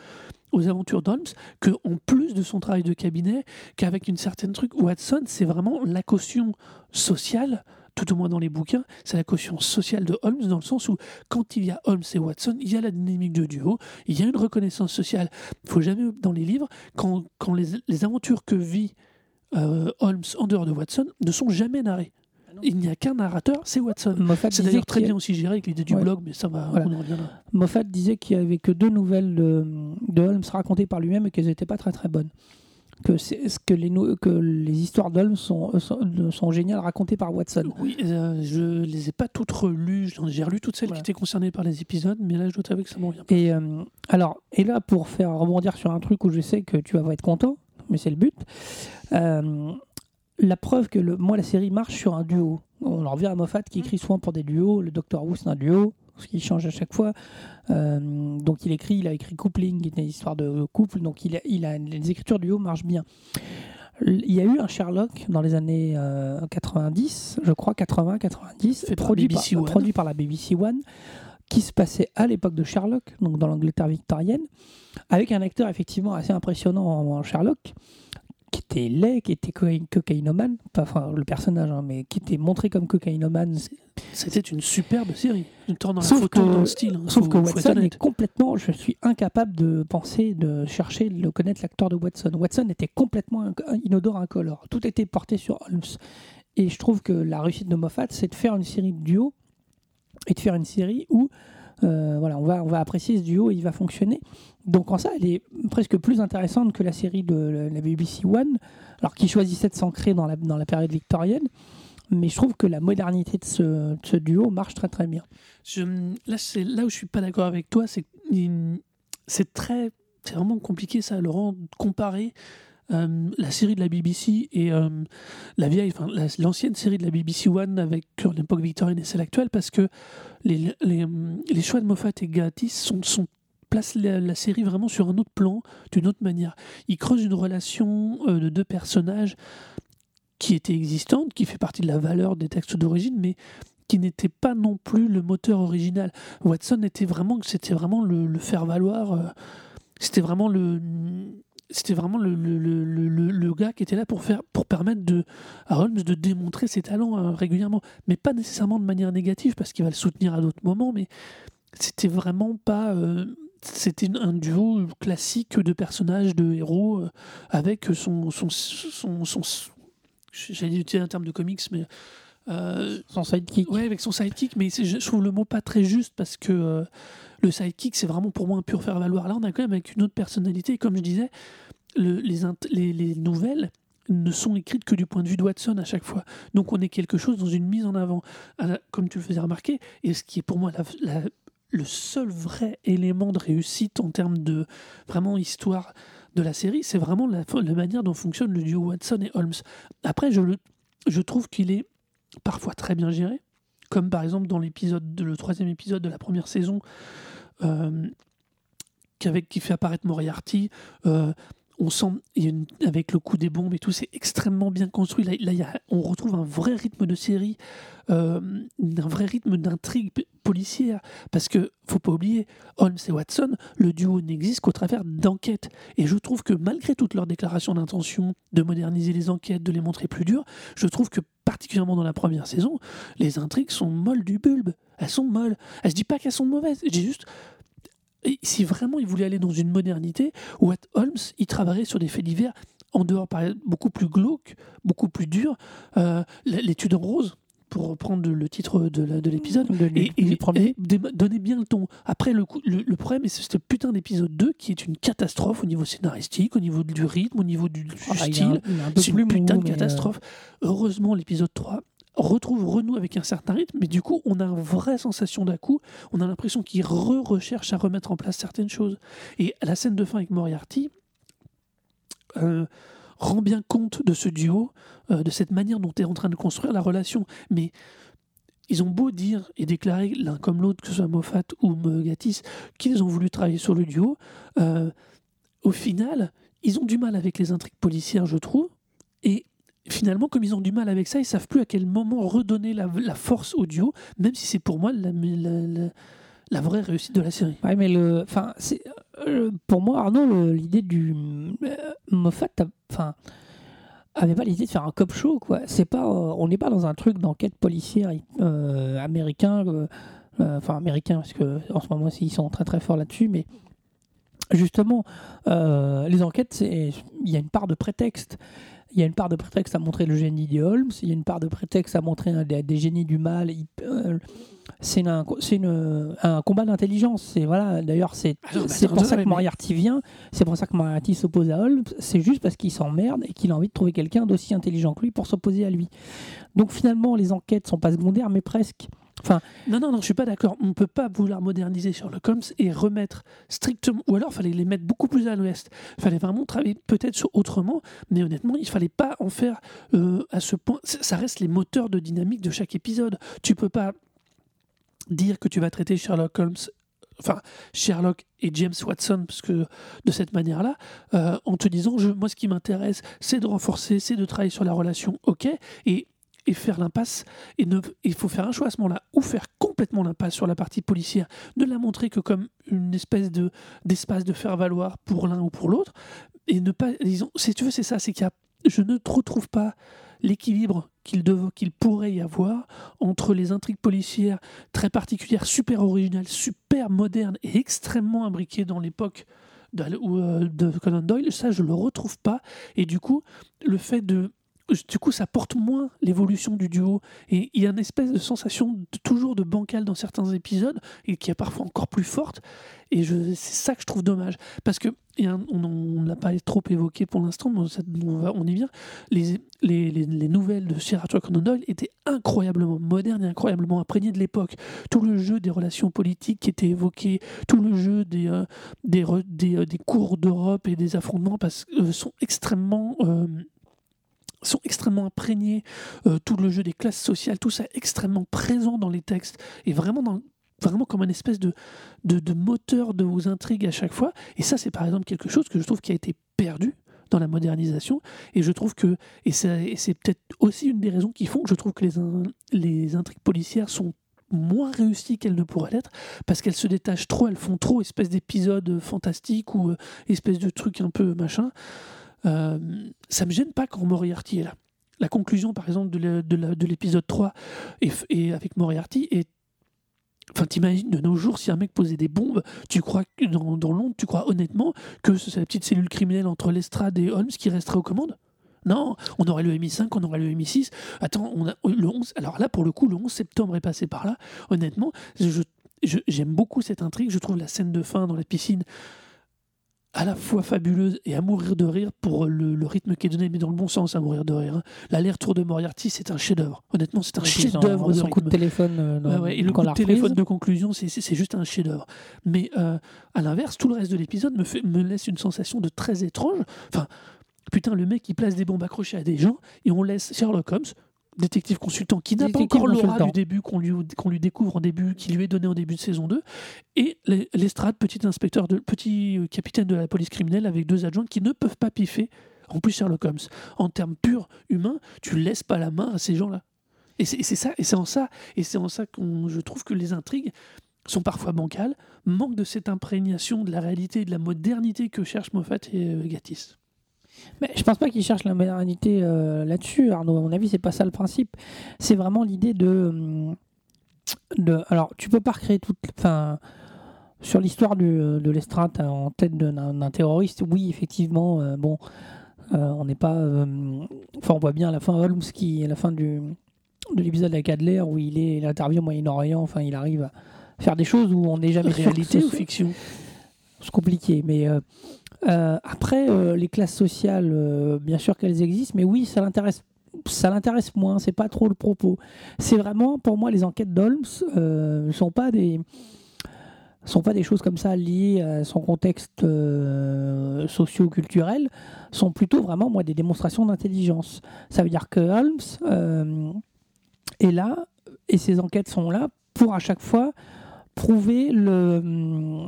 S2: aux aventures d'Holmes que en plus de son travail de cabinet, qu'avec une certaine truc, Watson, c'est vraiment la caution sociale tout au moins dans les bouquins, c'est la caution sociale de Holmes, dans le sens où quand il y a Holmes et Watson, il y a la dynamique de duo, il y a une reconnaissance sociale. Il faut jamais, dans les livres, quand, quand les aventures que vit euh, Holmes en dehors de Watson ne sont jamais narrées. Il n'y a qu'un narrateur, c'est Watson.
S1: Moffat
S2: C'est
S1: disait
S2: d'ailleurs très
S1: a-
S2: bien aussi géré avec l'idée du
S1: Ouais.
S2: blog, mais ça va,
S1: Voilà.
S2: on en reviendra.
S1: Moffat disait qu'il n'y avait que deux nouvelles de, de Holmes racontées par lui-même et qu'elles n'étaient pas très très bonnes. Que, ce que, les, nou- que les histoires d'Holmes sont, sont, sont géniales racontées par Watson.
S2: Oui, euh, je les ai pas toutes relues. J'en- J'ai relu toutes celles
S1: Voilà.
S2: qui étaient concernées par les épisodes, mais là, je dois t'avouer que ça m'en revient pas.
S1: Et, euh, alors, et là, pour faire rebondir sur un truc où je sais que tu vas être content, mais c'est le but, euh, la preuve que le, moi, la série marche sur un duo. On en revient à Moffat qui écrit souvent pour des duos. Le Docteur Who, c'est un duo, ce qui change à chaque fois. Euh, donc, il écrit, il a écrit Coupling, qui est une histoire de couple. Donc, il a, il a, les écritures duo marchent bien. Il y a eu un Sherlock dans les années euh, 90, je crois 80, 90,
S2: Fait par
S1: produit,
S2: BBC
S1: par,
S2: One.
S1: produit par la BBC One, qui se passait à l'époque de Sherlock, donc dans l'Angleterre victorienne, avec un acteur effectivement assez impressionnant en, Sherlock, qui était laid, qui était cocaï- cocaïnomane, pas enfin le personnage, hein, mais qui était montré comme cocaïnomane.
S2: C'était une superbe série. Tant dans la
S1: Sauf
S2: photo,
S1: que-
S2: dans le style. hein,
S1: Sauf
S2: faut-
S1: que Watson est complètement. Je suis incapable de penser, de chercher, de connaître l'acteur de Watson. Watson était complètement inodore, incolore. Tout était porté sur Holmes. Et je trouve que la réussite de Moffat, c'est de faire une série de duo et de faire une série où euh, voilà, on va, on va apprécier ce duo et il va fonctionner. Donc en ça, elle est presque plus intéressante que la série de la BBC One, alors qui choisissait de s'ancrer dans la, dans la période victorienne. Mais je trouve que la modernité de ce, duo marche très très bien.
S2: Là, là où je suis pas d'accord avec toi, c'est c'est très, c'est vraiment compliqué ça, Laurent, de comparer euh, la série de la BBC et euh, la vieille, enfin la- l'ancienne série de la BBC One avec l'époque victorienne et celle actuelle, parce que les, choix de Moffat et Gatiss sont, sont placent la, série vraiment sur un autre plan, d'une autre manière. Ils creusent une relation euh, de deux personnages qui était existante, qui fait partie de la valeur des textes d'origine, mais qui n'était pas non plus le moteur original. Watson était vraiment, c'était vraiment le, faire valoir. c'était vraiment le, c'était vraiment le, le, le, le- gars qui était là pour faire, pour permettre de, à Holmes de démontrer ses talents euh, régulièrement, mais pas nécessairement de manière négative parce qu'il va le soutenir à d'autres moments, mais c'était vraiment pas. euh, c'était un duo classique de personnages, de héros, euh, avec son, son, son, son- j'allais utiliser un terme de comics, mais euh,
S1: Son sidekick.
S2: Ouais, avec son sidekick, mais je trouve le mot pas très juste parce que euh, le sidekick, c'est vraiment pour moi un pur faire-valoir. Là, on a quand même avec une autre personnalité. Et comme je disais, le- les, int- les, les nouvelles ne sont écrites que du point de vue de Watson à chaque fois. Donc on est quelque chose dans une mise en avant, la- comme tu le faisais remarquer, et ce qui est pour moi la- la- le seul vrai élément de réussite en termes de vraiment histoire de la série, c'est vraiment la, la manière dont fonctionne le duo Watson et Holmes. Après, je, le- je trouve qu'il est parfois très bien géré, comme par exemple dans l'épisode, de- le troisième épisode de la première saison, euh, qu'avec, qui fait apparaître Moriarty. euh, on sent, avec le coup des bombes et tout, c'est extrêmement bien construit. Là, on retrouve un vrai rythme de série, euh, un vrai rythme d'intrigue policière. Parce que, faut pas oublier, Holmes et Watson, le duo n'existe qu'au travers d'enquêtes. Et je trouve que malgré toutes leurs déclarations d'intention de moderniser les enquêtes, de les montrer plus dures, je trouve que particulièrement dans la première saison, les intrigues sont molles du bulbe. Elles sont molles. Elles se disent pas qu'elles sont mauvaises. J'ai juste. Si vraiment il voulait aller dans une modernité, où Holmes, il travaillerait sur des faits divers en dehors, par beaucoup plus glauques, beaucoup plus durs. Euh, L'étude en rose, pour reprendre le titre de l'épisode,
S1: De-
S2: et, donner bien le ton. Après, le, coup- le, le problème, c'est ce putain d'épisode 2 qui est une catastrophe au niveau scénaristique, au niveau du rythme, au niveau du, du
S1: Ah, est
S2: style.
S1: un- un
S2: C'est une putain
S1: mou,
S2: de
S1: euh,
S2: catastrophe. Heureusement, l'épisode 3 retrouve Renault avec un certain rythme, mais du coup, on a une vraie sensation d'un-coup. On a l'impression qu'il re-recherche à remettre en place certaines choses. Et la scène de fin avec Moriarty euh, rend bien compte de ce duo, euh, de cette manière dont est en train de construire la relation. Mais ils ont beau dire et déclarer l'un comme l'autre, que ce soit Moffat ou Gatiss, qu'ils ont voulu travailler sur le duo, euh, au final, ils ont du mal avec les intrigues policières, je trouve. Et finalement, comme ils ont du mal avec ça, ils savent plus à quel moment redonner la, force au duo, même si c'est pour moi la, vraie réussite de la série.
S1: Ouais, mais euh, pour moi Arnaud l'idée du Moffat, enfin, avait pas l'idée de faire un cop show quoi. C'est pas, on n'est pas dans un truc d'enquête policière américain, enfin américain parce que en ce moment ils sont très très forts là-dessus, mais justement, les enquêtes, il y a une part de prétexte il y a une part de prétexte à montrer le génie de Holmes, il y a une part de prétexte à montrer un, des, génies du mal. Euh, c'est un, un, combat d'intelligence. C'est voilà. D'ailleurs, c'est ah pour ça que Moriarty vient. C'est pour ça que Moriarty s'oppose à Holmes. C'est juste parce qu'il s'emmerde et qu'il a envie de trouver quelqu'un d'aussi intelligent que lui pour s'opposer à lui. Donc finalement, les enquêtes sont pas secondaires, mais presque.
S2: Enfin, non, non, non, je suis pas d'accord. On ne peut pas vouloir moderniser Sherlock Holmes et remettre strictement, ou alors il fallait les mettre beaucoup plus à l'ouest. Il fallait vraiment travailler peut-être sur autrement, mais honnêtement, il fallait pas en faire euh, à ce point. Ça reste les moteurs de dynamique de chaque épisode. Tu peux pas dire que tu vas traiter Sherlock Holmes enfin Sherlock et James Watson, parce que de cette manière-là, euh, en te disant, je, moi ce qui m'intéresse, c'est de renforcer, c'est de travailler sur la relation, ok, et et faire l'impasse. Et il faut faire un choix à ce moment-là, ou faire complètement l'impasse sur la partie policière, ne la montrer que comme une espèce de d'espace de faire valoir pour l'un ou pour l'autre, et ne pas, disons, si tu veux, c'est ça, c'est qu'il je ne retrouve pas l'équilibre qu'il qu'il pourrait y avoir entre les intrigues policières très particulières, super originales, super modernes et extrêmement imbriquées dans l'époque de, euh, de Conan Doyle, ça je le retrouve pas. Et du coup, le fait de du coup, ça porte moins l'évolution du duo. Et il y a une espèce de sensation toujours de bancal dans certains épisodes, et qui est parfois encore plus forte. Et c'est ça que je trouve dommage. Parce que, on ne l'a pas trop évoqué pour l'instant, mais on, y vient. Les, les, les, nouvelles de Sir Arthur Conan étaient incroyablement modernes et incroyablement imprégnées de l'époque. Tout le jeu des relations politiques qui était évoqué, tout le jeu des, euh, des, des, des, cours d'Europe et des affrontements euh, sont extrêmement. Euh, sont extrêmement imprégnés, euh, tout le jeu des classes sociales, tout ça extrêmement présent dans les textes et vraiment vraiment comme un espèce de, de, moteur de vos intrigues à chaque fois. Et ça, c'est par exemple quelque chose que je trouve qui a été perdu dans la modernisation. Et je trouve que, et c'est peut-être aussi une des raisons qui font que je trouve que les, les intrigues policières sont moins réussies qu'elles ne pourraient l'être, parce qu'elles se détachent trop, elles font trop espèce d'épisodes fantastiques ou euh, espèce de trucs un peu machin. Euh, ça me gêne pas quand Moriarty est là. La conclusion, par exemple, de l'épisode 3 et, avec Moriarty est Enfin, t'imagines de nos jours, si un mec posait des bombes, tu crois dans, Londres, tu crois honnêtement que c'est la petite cellule criminelle entre Lestrade et Holmes qui resterait aux commandes? Non, on aurait le MI5, on aurait le MI6. Attends, a le 11. Alors là, pour le coup, le 11 septembre est passé par là. Honnêtement, j'aime beaucoup cette intrigue. Je trouve la scène de fin dans la piscine à la fois fabuleuse et à mourir de rire pour le, rythme qui est donné, mais dans le bon sens à mourir de rire. Hein. L'aller-retour de Moriarty, c'est un chef-d'œuvre. Honnêtement, c'est un chef-d'œuvre.
S1: Son coup de téléphone.
S2: Euh, et le coup de téléphone de conclusion, c'est juste un chef-d'œuvre. Mais euh, à l'inverse, tout le reste de l'épisode me, me laisse une sensation de très étrange. Enfin, putain, le mec, il place des bombes accrochées à des gens et on laisse Sherlock Holmes détective consultant qui n'a pas encore l'aura du début qu'on lui, qu'on lui découvre en début, qui lui est donné en début de saison 2, et l'estrade, petit inspecteur, de, petit euh, capitaine de la police criminelle avec deux adjoints qui ne peuvent pas piffer. En plus, Sherlock Holmes, en termes purs humains, tu laisses pas la main à ces gens-là. Et c'est ça, et c'est en ça, et c'est en ça que je trouve que les intrigues sont parfois bancales, manquent de cette imprégnation de la réalité et de la modernité que cherchent Moffat et euh, Gatiss.
S1: Mais je pense pas qu'ils cherchent la modernité euh, là-dessus, Arnaud. À mon avis, c'est pas ça le principe. C'est vraiment l'idée de, hum, de. Alors, tu peux pas recréer toute. Enfin, sur l'histoire de l'estrade en tête d'un terroriste, oui, effectivement, euh, bon, euh, on n'est pas. Enfin, on voit bien à la fin Holmes qui, à la fin du, de l'épisode avec Adler, où il est, il intervient au Moyen-Orient, enfin, il arrive à faire des choses où on n'est jamais
S2: réalité ou fiction.
S1: C'est compliqué, mais euh, après, euh, les classes sociales, euh, bien sûr qu'elles existent, mais oui, ça l'intéresse. Ça l'intéresse moins, c'est pas trop le propos. C'est vraiment, pour moi, les enquêtes d'Holmes ne sont pas des sont pas des choses comme ça liées à son contexte socio-culturel, sont plutôt vraiment moi des démonstrations d'intelligence. Ça veut dire que Holmes est là et ses enquêtes sont là pour à chaque fois prouver le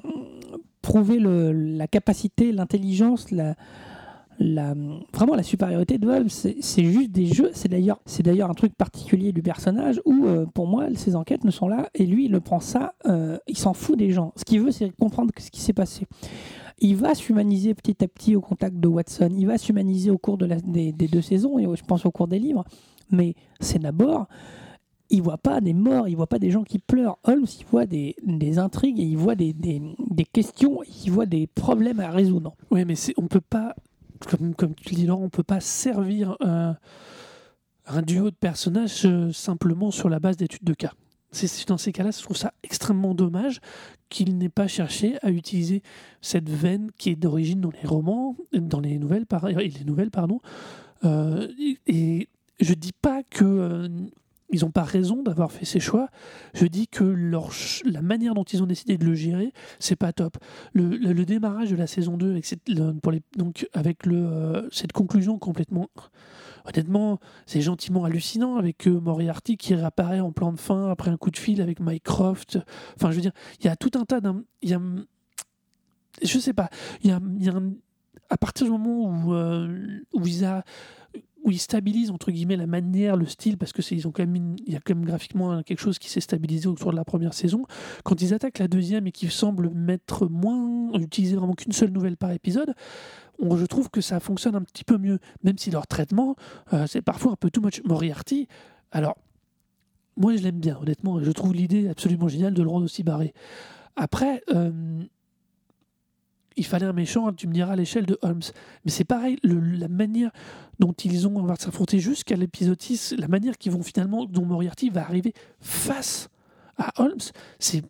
S1: prouver le, la capacité, l'intelligence, vraiment la supériorité de Holmes. C'est juste des jeux. C'est d'ailleurs, un truc particulier du personnage où, euh, pour moi, ses enquêtes ne sont là et lui, il le prend ça. Euh, il s'en fout des gens. Ce qu'il veut, c'est comprendre ce qui s'est passé. il va s'humaniser petit à petit au contact de Watson, il va s'humaniser au cours des, des deux saisons, et je pense au cours des livres, mais c'est d'abord il voit pas des morts, il voit pas des gens qui pleurent. Holmes, il voit des, des intrigues, et il voit des, des, des questions, il voit des problèmes à résoudre.
S2: Oui, mais on peut pas, comme, comme tu dis, Laurent, on peut pas servir euh, un duo de personnages euh, simplement sur la base d'études de cas. C'est, dans ces cas-là, je trouve ça extrêmement dommage qu'il n'ait pas cherché à utiliser cette veine qui est d'origine dans les romans, dans les nouvelles, par, et les nouvelles, pardon. Euh, et, et je dis pas que euh, ils n'ont pas raison d'avoir fait ces choix. Je dis que la manière dont ils ont décidé de le gérer, c'est pas top. Le, démarrage de la saison 2 avec cette, donc avec euh, cette conclusion complètement. Honnêtement, c'est gentiment hallucinant avec euh, Moriarty qui réapparaît en plan de fin après un coup de fil avec Mycroft. Enfin, je veux dire, il y a tout un tas d'un. Je sais pas. Il y a, à partir du moment où, euh, où ils a où ils stabilisent entre guillemets la manière, le style, parce que c'est ils ont quand même une- il y a quand même graphiquement quelque chose qui s'est stabilisé autour de la première saison. Quand ils attaquent la deuxième et qu'ils semblent mettre moins, utiliser vraiment qu'une seule nouvelle par épisode, on- je trouve que ça fonctionne un petit peu mieux, même si leur traitement euh, c'est parfois un peu too much. Moriarty, alors moi je l'aime bien, honnêtement, je trouve l'idée absolument géniale de le rendre aussi barré. Après, euh, il fallait un méchant, tu me diras, à l'échelle de Holmes. Mais c'est pareil, la manière dont ils ont on va s'affronter jusqu'à l'épisode 6, la manière qu'ils vont finalement, dont Moriarty va arriver face à Holmes, c'est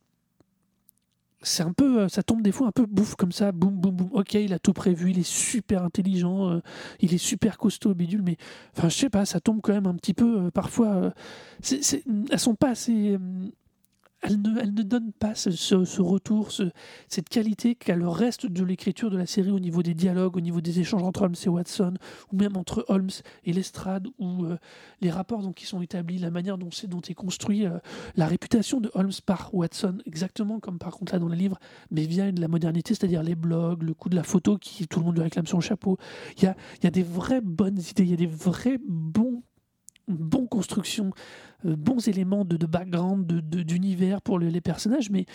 S2: c'est un peu, euh, ça tombe des fois un peu bouffe comme ça, boum boum boum. Ok, il a tout prévu, il est super intelligent, euh, il est super costaud, bidule, mais enfin, je sais pas, ça tombe quand même un petit peu euh, parfois. c'est- elles sont pas assez. Elles ne, elles ne donnent pas ce, retour, ce- cette qualité qu'a le reste de l'écriture de la série au niveau des dialogues, au niveau des échanges entre Holmes et Watson, ou même entre Holmes et Lestrade, ou euh, les rapports donc, qui sont établis, la manière dont, c'est, dont est construit euh, la réputation de Holmes par Watson, exactement comme par contre là dans les livres, mais via de la modernité, c'est-à-dire les blogs, le coup de la photo qui tout le monde lui réclame son chapeau. Il y a des vraies bonnes idées, il y a des vrais bons bonnes constructions, euh, bons éléments de, de background, de- de- d'univers pour le- les personnages, mais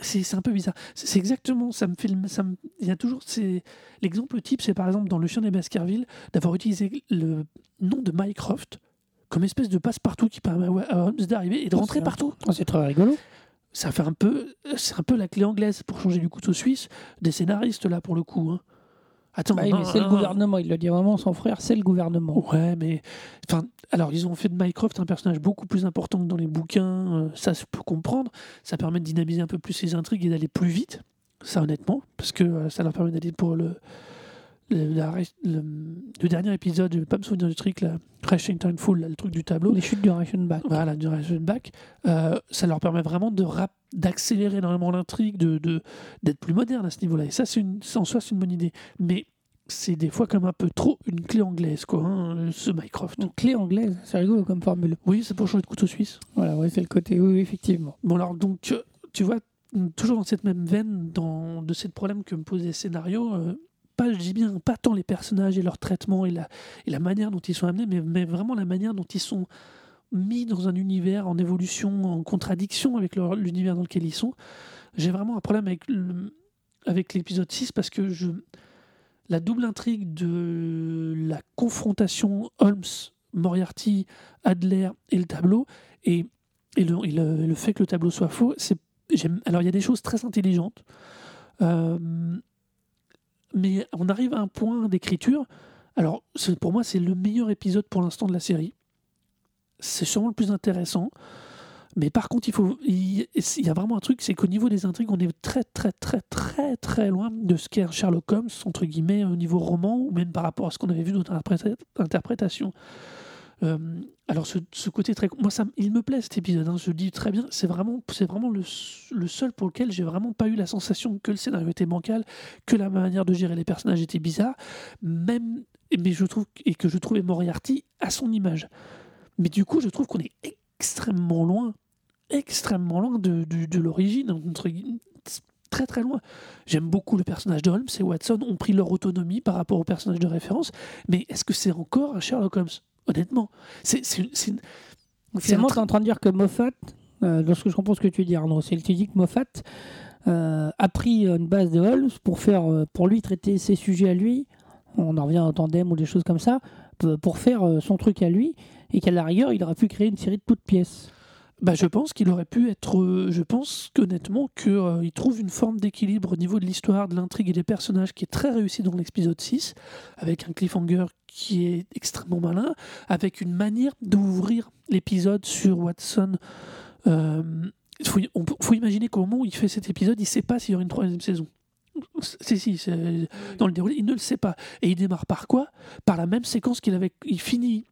S2: c'est, un peu bizarre. C'est, exactement, ça me fait, ça il y a toujours, c'est l'exemple type, c'est par exemple dans Le Chien des Baskerville d'avoir utilisé le nom de Mycroft comme espèce de passe-partout qui permet à Holmes d'arriver et de
S1: Oh,
S2: rentrer partout
S1: Oh, c'est très rigolo.
S2: ça fait un peu c'est un peu la clé anglaise pour changer du couteau suisse des scénaristes là pour le coup hein. Attends
S1: Bah
S2: non,
S1: mais c'est le gouvernement, il le dit vraiment, son frère, c'est le gouvernement.
S2: ouais mais enfin alors ils ont fait de Mycroft un personnage beaucoup plus important que dans les bouquins euh, ça je peux comprendre ça permet de dynamiser un peu plus les intrigues et d'aller plus vite ça honnêtement parce que euh, ça leur permet d'aller pour le le, la- le- le dernier épisode, je vais pas me souvenir du truc, Crashing Full, là, le truc du tableau,
S1: Les chutes du Reichenbach.
S2: voilà, du Back, euh, ça leur permet vraiment de d'accélérer énormément l'intrigue, de, de- d'être plus moderne à ce niveau-là. Et ça, une, en soi, c'est une bonne idée. Mais c'est des fois comme un peu trop une clé anglaise, quoi, hein, ce Mycroft.
S1: Donc, clé anglaise, c'est rigolo comme formule.
S2: Oui, c'est pour changer de couteau suisse.
S1: Voilà, ouais, c'est le côté, oui, effectivement.
S2: Bon, alors, donc, tu vois, toujours dans cette même veine dans, de ces problèmes que me posent les scénarios, euh, pas, je dis bien, pas tant les personnages et leur traitement et la, et la manière dont ils sont amenés, mais, mais vraiment la manière dont ils sont mis dans un univers en évolution, en contradiction avec l'univers dans lequel ils sont. J'ai vraiment un problème avec, avec l'épisode 6 parce que je, la double intrigue de la confrontation Holmes, Moriarty, Adler et le tableau, et, et, le, le- fait que le tableau soit faux, alors il y a des choses très intelligentes, euh, mais on arrive à un point d'écriture. Alors pour moi c'est le meilleur épisode pour l'instant de la série. C'est sûrement le plus intéressant. Mais par contre, il faut, il, y a vraiment un truc, c'est qu'au niveau des intrigues, on est très très très très très loin de ce qu'est Sherlock Holmes entre guillemets au niveau roman ou même par rapport à ce qu'on avait vu dans notre interpréta- interprétation. Euh, alors ce, côté très, moi ça, il me plaît cet épisode. hein, je le dis très bien. C'est vraiment, vraiment le, seul pour lequel j'ai vraiment pas eu la sensation que le scénario était bancal, que la manière de gérer les personnages était bizarre, même, mais je trouve et que je trouvais Moriarty à son image. Mais du coup, je trouve qu'on est extrêmement loin, extrêmement loin de, l'origine, entre très très loin. J'aime beaucoup le personnage de Holmes et Watson ont pris leur autonomie par rapport au personnage de référence, mais est-ce que c'est encore un Sherlock Holmes? Honnêtement, c'est
S1: Finalement, tu es en train de dire que Moffat, euh, lorsque je comprends ce que tu dis, Arnaud, c'est que tu dis que Moffat euh, a pris une base de Holmes pour, faire, euh, pour lui traiter ses sujets à lui, on en revient au tandem ou des choses comme ça, pour faire son truc à lui, et qu'à la rigueur, il aurait pu créer une série de toutes pièces.
S2: Bah, je pense qu'il aurait pu être. euh, je pense honnêtement qu'il trouve une forme d'équilibre au niveau de l'histoire, de l'intrigue et des personnages qui est très réussi dans l'épisode 6, avec un cliffhanger qui est extrêmement malin, avec une manière d'ouvrir l'épisode sur Watson. Euh, Il faut, on peut- faut imaginer qu'au moment où il fait cet épisode, il ne sait pas s'il y aura une troisième saison. Si, si, c'est- dans le déroulé, il ne le sait pas. Et il démarre par quoi? Par la même séquence qu'il avait. Il finit.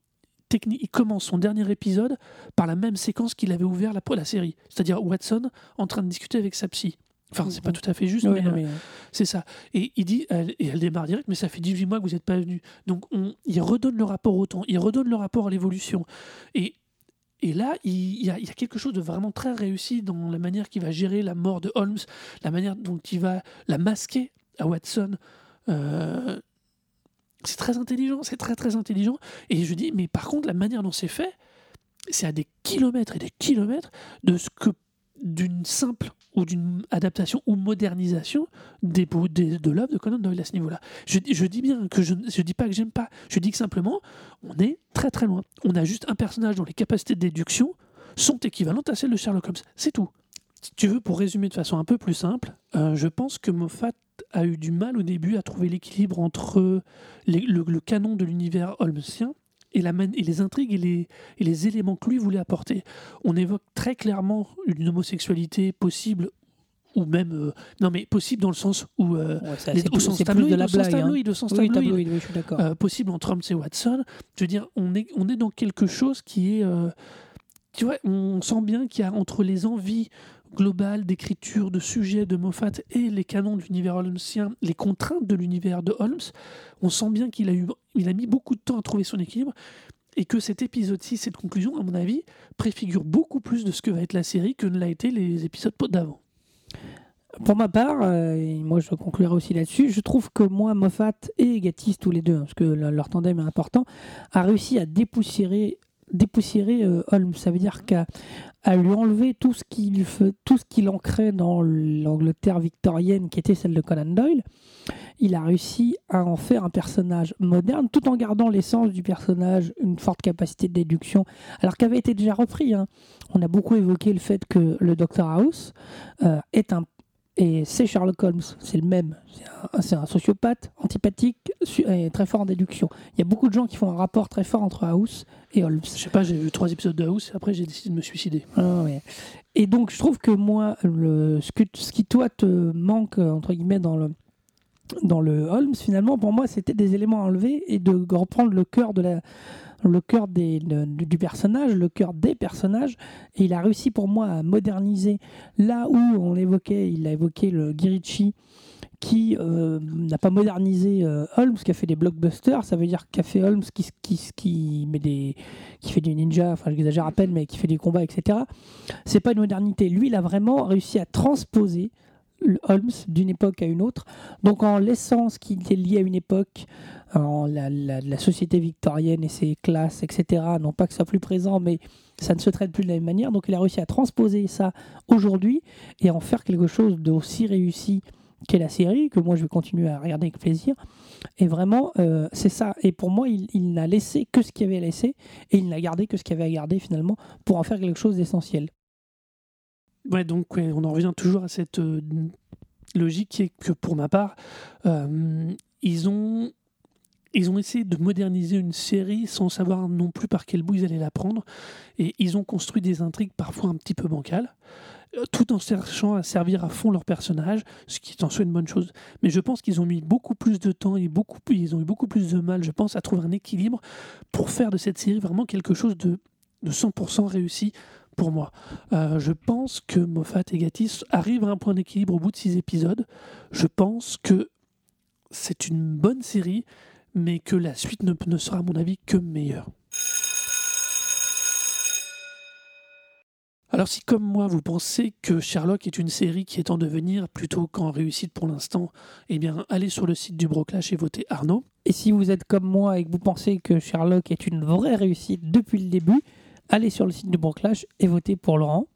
S2: Il commence son dernier épisode par la même séquence qu'il avait ouvert la, la série. C'est-à-dire Watson en train de discuter avec sa psy. Enfin, c'est pas
S1: Mhm.
S2: tout à fait juste,
S1: Ouais,
S2: mais, euh,
S1: euh,
S2: c'est ça. Et il dit, elle, et elle démarre direct, mais ça fait 18 mois que vous n'êtes pas venu. Donc, on, il redonne le rapport au temps, il redonne le rapport à l'évolution. Et, et là, il, il y a, il y a quelque chose de vraiment très réussi dans la manière qu'il va gérer la mort de Holmes, la manière dont il va la masquer à Watson. Euh, c'est très intelligent, c'est très très intelligent. Et je dis, mais par contre, la manière dont c'est fait, c'est à des kilomètres et des kilomètres de ce que d'une simple ou d'une adaptation ou modernisation des, de l'œuvre de Conan Doyle à ce niveau-là. Je, dis- je dis bien que je ne dis pas que j'aime pas, je dis que simplement, on est très très loin. On a juste un personnage dont les capacités de déduction sont équivalentes à celles de Sherlock Holmes. C'est tout. Si tu veux, pour résumer de façon un peu plus simple, euh, je pense que Moffat a eu du mal au début à trouver l'équilibre entre les- le, le canon de l'univers holmesien et, la et les intrigues et les, et les éléments que lui voulait apporter. On évoque très clairement une homosexualité possible, ou même... euh, non mais possible dans le sens où... euh,
S1: ouais,
S2: les- au sens tabloïd,
S1: de la hein.
S2: tabloïd,
S1: Oui,
S2: tabloïd.
S1: tabloïd, oui, je suis d'accord.
S2: Euh, possible entre Holmes et Watson. Je veux dire, on est, on est dans quelque chose qui est. euh, tu vois, on sent bien qu'il y a entre les envies globales d'écriture, de sujets de Moffat et les canons de l'univers holmesien, les contraintes de l'univers de Holmes, on sent bien qu'il a, eu, il a mis beaucoup de temps à trouver son équilibre et que cet épisode 6, cette conclusion, à mon avis, préfigure beaucoup plus de ce que va être la série que ne l'a été les épisodes d'avant.
S1: Pour ma part, euh, et moi je conclurai aussi là-dessus, je trouve que moi, Moffat et Gatiss, tous les deux, hein, parce que le- leur tandem est important, a réussi à dépoussiérer, dépoussiérer euh, Holmes. Ça veut dire qu'à à lui enlever tout ce qu'il tout ce qu'il ancrait dans l'Angleterre victorienne qui était celle de Conan Doyle, il a réussi à en faire un personnage moderne tout en gardant l'essence du personnage, une forte capacité de déduction, alors qu'avait été déjà repris. hein. On a beaucoup évoqué le fait que le Dr House euh, est un et c'est Sherlock Holmes, c'est le même. C'est un, sociopathe, antipathique et très fort en déduction. Il y a beaucoup de gens qui font un rapport très fort entre House et Holmes.
S2: Je sais pas, j'ai vu trois épisodes de House et après j'ai décidé de me suicider.
S1: Ah ouais. Et donc, je trouve que moi, le, ce, que, ce qui toi te manque, euh, entre guillemets, dans le, dans le Holmes, finalement, pour moi, c'était des éléments à enlever et de reprendre le cœur de la le cœur des, de- du personnage, le cœur des personnages, et il a réussi pour moi à moderniser là où on évoquait, il a évoqué le Girichi qui euh, n'a pas modernisé euh, Holmes, qui a fait des blockbusters, ça veut dire qu'a fait Holmes qui, qui, qui, des, qui fait du ninja, enfin j'exagère à peine, mais qui fait des combats, etc. C'est pas une modernité. Lui, il a vraiment réussi à transposer Holmes d'une époque à une autre. Donc en laissant ce qui était lié à une époque, la, société victorienne et ses classes, etc. Non pas que ce soit plus présent, mais ça ne se traite plus de la même manière. Donc il a réussi à transposer ça aujourd'hui et en faire quelque chose d'aussi réussi qu'est la série, que moi je vais continuer à regarder avec plaisir. Et vraiment, euh, c'est ça. Et pour moi, il, n'a laissé que ce qu'il avait à laisser et il n'a gardé que ce qu'il avait à garder finalement pour en faire quelque chose d'essentiel.
S2: Ouais, donc on en revient toujours à cette euh, logique qui est que pour ma part, euh, ils ont essayé de moderniser une série sans savoir non plus par quel bout ils allaient la prendre, et ils ont construit des intrigues parfois un petit peu bancales, euh, tout en cherchant à servir à fond leur personnage, ce qui est en soi une bonne chose. Mais je pense qu'ils ont mis beaucoup plus de temps et beaucoup, ils ont eu beaucoup plus de mal, je pense, à trouver un équilibre pour faire de cette série vraiment quelque chose de, de 100% réussi pour moi. Euh, je pense que Moffat et Gatiss arrivent à un point d'équilibre au bout de six épisodes. Je pense que c'est une bonne série, mais que la suite ne, sera, à mon avis, que meilleure. Alors si comme moi vous pensez que Sherlock est une série qui est en devenir plutôt qu'en réussite pour l'instant, eh bien allez sur le site du Broclash et votez Arnaud.
S1: Et si vous êtes comme moi et que vous pensez que Sherlock est une vraie réussite depuis le début, allez sur le site du Broclash et votez pour Laurent.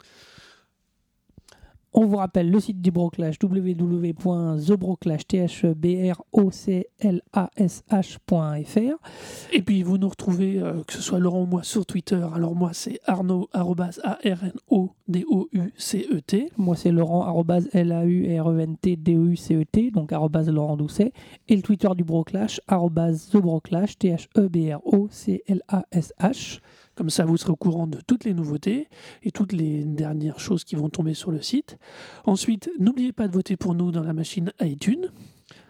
S1: On vous rappelle le site du Broclash www.thebroclash.fr.
S2: Et puis vous nous retrouvez, euh, que ce soit Laurent ou moi, sur Twitter. Alors moi c'est Arnaud, arrobas A-R-N-O-D-O-U-C-E-T.
S1: Moi c'est Laurent, arrobas L-A-U-R-E-N-T-D-O-U-C-E-T, donc Laurent Doucet. Et le Twitter du Broclash, arrobas TheBroclash, T-H-E-B-R-O-C-L-A-S-H.
S2: Comme ça, vous serez au courant de toutes les nouveautés et toutes les dernières choses qui vont tomber sur le site. Ensuite, n'oubliez pas de voter pour nous dans la machine iTunes.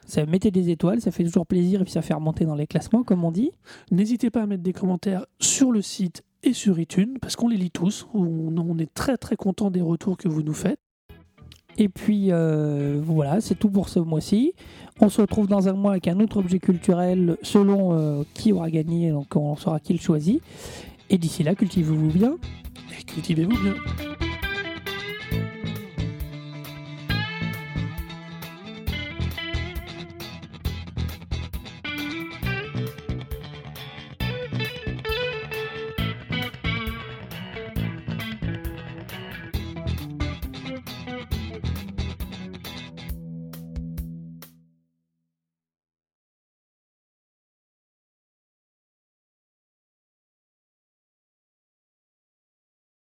S1: Ça mettez des étoiles, ça fait toujours plaisir et puis ça fait remonter dans les classements, comme on dit.
S2: N'hésitez pas à mettre des commentaires sur le site et sur iTunes parce qu'on les lit tous. On, on est très très content des retours que vous nous faites.
S1: Et puis euh, voilà, c'est tout pour ce mois-ci. On se retrouve dans un mois avec un autre objet culturel selon euh, qui aura gagné, donc on saura qui le choisit. Et d'ici là, cultivez-vous bien.
S2: Et cultivez-vous bien.